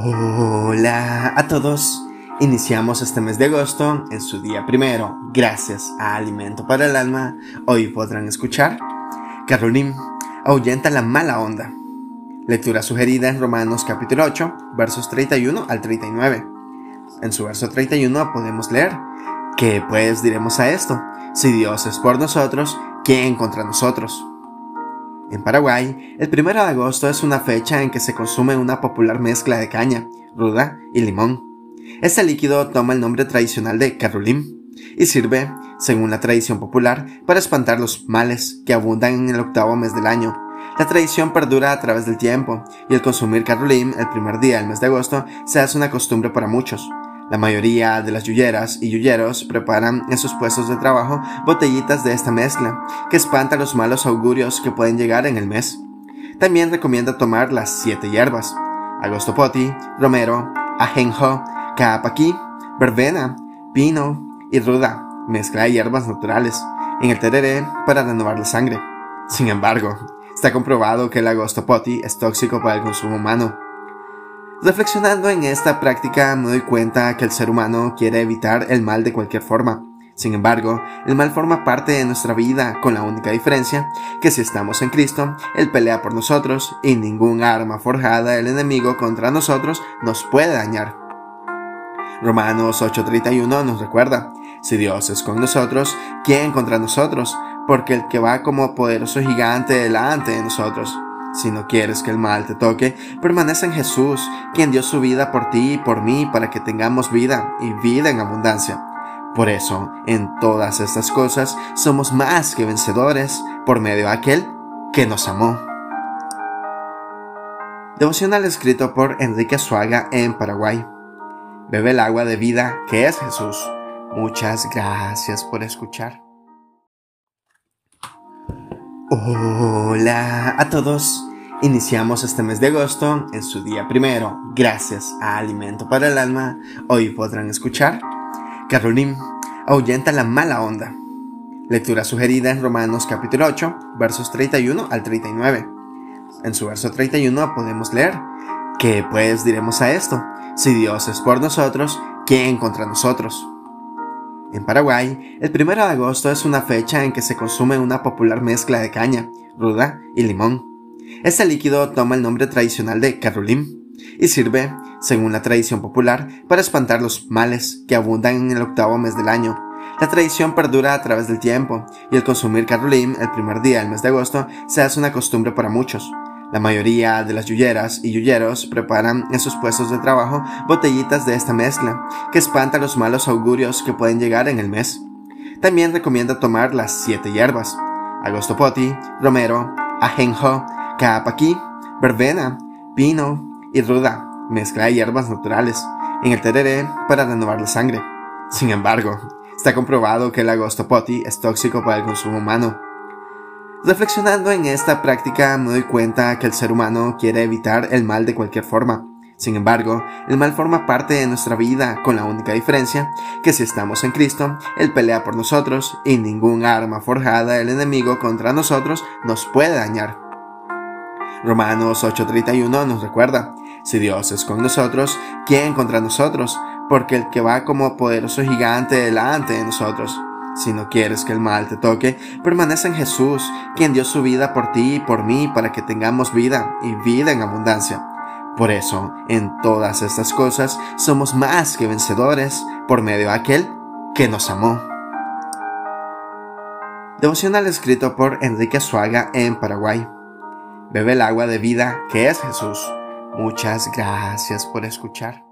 Hola a todos. Iniciamos este mes de agosto en su día primero. Gracias a Alimento para el Alma, hoy podrán escuchar Caroline ahuyenta la mala onda. Lectura sugerida en Romanos capítulo 8, versos 31 al 39. En su verso 31 podemos leer, ¿qué pues diremos a esto? Si Dios es por nosotros, ¿quién contra nosotros? En Paraguay, el 1 de agosto es una fecha en que se consume una popular mezcla de caña, ruda y limón. Este líquido toma el nombre tradicional de carulim y sirve, según la tradición popular, para espantar los males que abundan en el octavo mes del año. La tradición perdura a través del tiempo y el consumir carulim el primer día del mes de agosto se hace una costumbre para muchos. La mayoría de las yuyeras y yuyeros preparan en sus puestos de trabajo botellitas de esta mezcla, que espanta los malos augurios que pueden llegar en el mes. También recomienda tomar las siete hierbas, agostopoti, romero, ajenjo, capaquí, verbena, pino y ruda, mezcla de hierbas naturales, en el tereré para renovar la sangre. Sin embargo, está comprobado que el agostopoti es tóxico para el consumo humano Reflexionando en esta práctica me doy cuenta que el ser humano quiere evitar el mal de cualquier forma. Sin embargo, el mal forma parte de nuestra vida con la única diferencia que si estamos en Cristo, Él pelea por nosotros y ningún arma forjada del enemigo contra nosotros nos puede dañar. Romanos 8:31 nos recuerda, si Dios es con nosotros, ¿quién contra nosotros? Porque el que va como poderoso gigante delante de nosotros. Si no quieres que el mal te toque, permanece en Jesús, quien dio su vida por ti y por mí para que tengamos vida y vida en abundancia. Por eso, en todas estas cosas, somos más que vencedores por medio de aquel que nos amó. Devocional escrito por Enrique Suaga en Paraguay. Bebe el agua de vida que es Jesús. Muchas gracias por escuchar. Hola a todos. Iniciamos este mes de agosto en su día primero. Gracias a Alimento para el Alma, hoy podrán escuchar Caroline ahuyenta la mala onda. Lectura sugerida en Romanos capítulo 8, versos 31 al 39. En su verso 31 podemos leer, ¿qué pues diremos a esto? Si Dios es por nosotros, ¿quién contra nosotros? En Paraguay, el 1 de agosto es una fecha en que se consume una popular mezcla de caña, ruda y limón. Este líquido toma el nombre tradicional de carulim y sirve, según la tradición popular, para espantar los males que abundan en el octavo mes del año. La tradición perdura a través del tiempo y el consumir carulim el primer día del mes de agosto se hace una costumbre para muchos. La mayoría de las yuyeras y yuyeros preparan en sus puestos de trabajo botellitas de esta mezcla, que espanta los malos augurios que pueden llegar en el mes. También recomienda tomar las siete hierbas, agostopoti, romero, ajenjo, capaquí, verbena, pino y ruda, mezcla de hierbas naturales, en el tereré para renovar la sangre. Sin embargo, está comprobado que el agostopoti es tóxico para el consumo humano Reflexionando en esta práctica me doy cuenta que el ser humano quiere evitar el mal de cualquier forma. Sin embargo, el mal forma parte de nuestra vida con la única diferencia que si estamos en Cristo, Él pelea por nosotros y ningún arma forjada del enemigo contra nosotros nos puede dañar. Romanos 8:31 nos recuerda, si Dios es con nosotros, ¿quién contra nosotros? Porque el que va como poderoso gigante delante de nosotros. Si no quieres que el mal te toque, permanece en Jesús, quien dio su vida por ti y por mí para que tengamos vida y vida en abundancia. Por eso, en todas estas cosas, somos más que vencedores por medio de aquel que nos amó. Devocional escrito por Enrique Suaga en Paraguay. Bebe el agua de vida que es Jesús. Muchas gracias por escuchar.